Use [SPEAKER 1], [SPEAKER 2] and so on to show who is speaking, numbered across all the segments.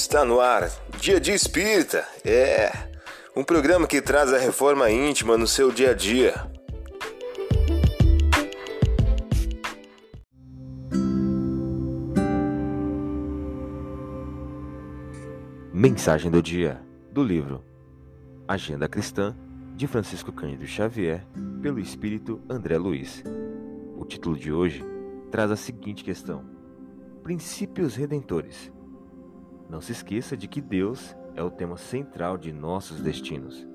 [SPEAKER 1] Está no ar, Dia de Espírita. É um programa que traz a reforma íntima no seu dia a dia. Mensagem do dia do livro Agenda Cristã de Francisco Cândido Xavier, pelo espírito André Luiz. O título de hoje traz a seguinte questão: Princípios redentores. Não se esqueça de que Deus é o tema central de nossos destinos.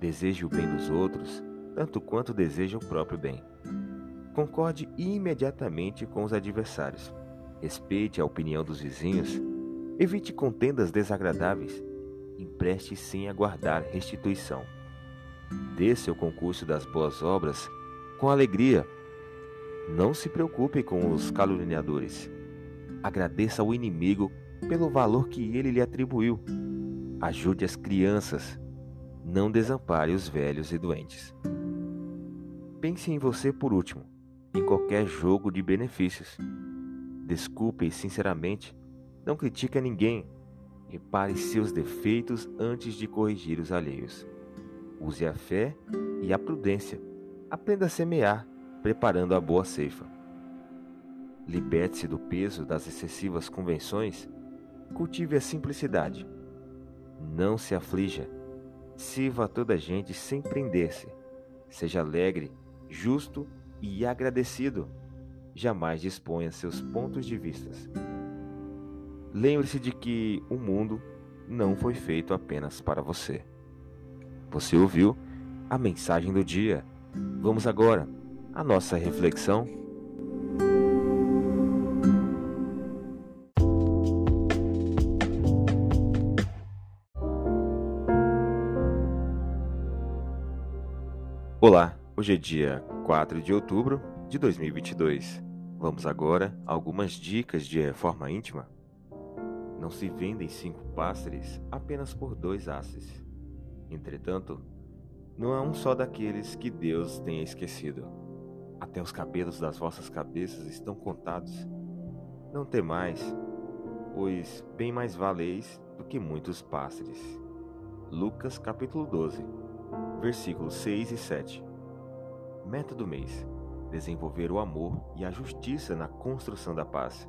[SPEAKER 1] Deseje o bem dos outros tanto quanto deseja o próprio bem. Concorde imediatamente com os adversários. Respeite a opinião dos vizinhos. Evite contendas desagradáveis. Empreste sem aguardar restituição. Dê seu concurso das boas obras com alegria. Não se preocupe com os caluniadores. Agradeça ao inimigo pelo valor que ele lhe atribuiu. Ajude as crianças. Não desampare os velhos e doentes. Pense em você por último, em qualquer jogo de benefícios. Desculpe sinceramente. Não critique a ninguém. Repare seus defeitos antes de corrigir os alheios. Use a fé e a prudência. Aprenda a semear, preparando a boa ceifa. Liberte-se do peso das excessivas convenções. Cultive a simplicidade. Não se aflija. Sirva a toda gente sem prender-se. Seja alegre, justo e agradecido. Jamais disponha seus pontos de vistas. Lembre-se de que o mundo não foi feito apenas para você. Você ouviu a mensagem do dia. Vamos agora à nossa reflexão. Olá, hoje é dia 4 de outubro de 2022. Vamos agora a algumas dicas de reforma íntima. Não se vendem cinco pássaros apenas por dois asses. Entretanto, não é um só daqueles que Deus tenha esquecido. Até os cabelos das vossas cabeças estão contados. Não temais, pois bem mais valeis do que muitos pássaros. Lucas capítulo 12, versículos 6 e 7. Meta do mês: desenvolver o amor e a justiça na construção da paz.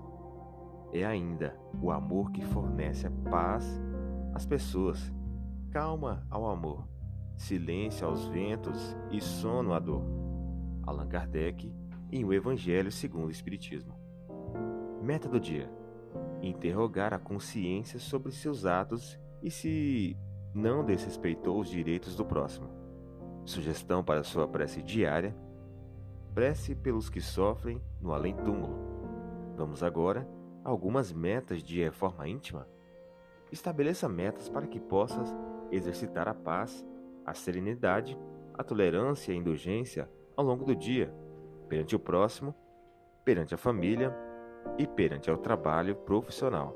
[SPEAKER 1] É ainda o amor que fornece a paz às pessoas calma ao amor, silêncio aos ventos e sono à dor. Allan Kardec em O Evangelho segundo o Espiritismo. Meta do dia: interrogar a consciência sobre seus atos e se não desrespeitou os direitos do próximo. Sugestão para sua prece diária: prece pelos que sofrem no além-túmulo. Vamos agora a algumas metas de reforma íntima. Estabeleça metas para que possas exercitar a paz, a serenidade, a tolerância e a indulgência ao longo do dia, perante o próximo, perante a família e perante o trabalho profissional.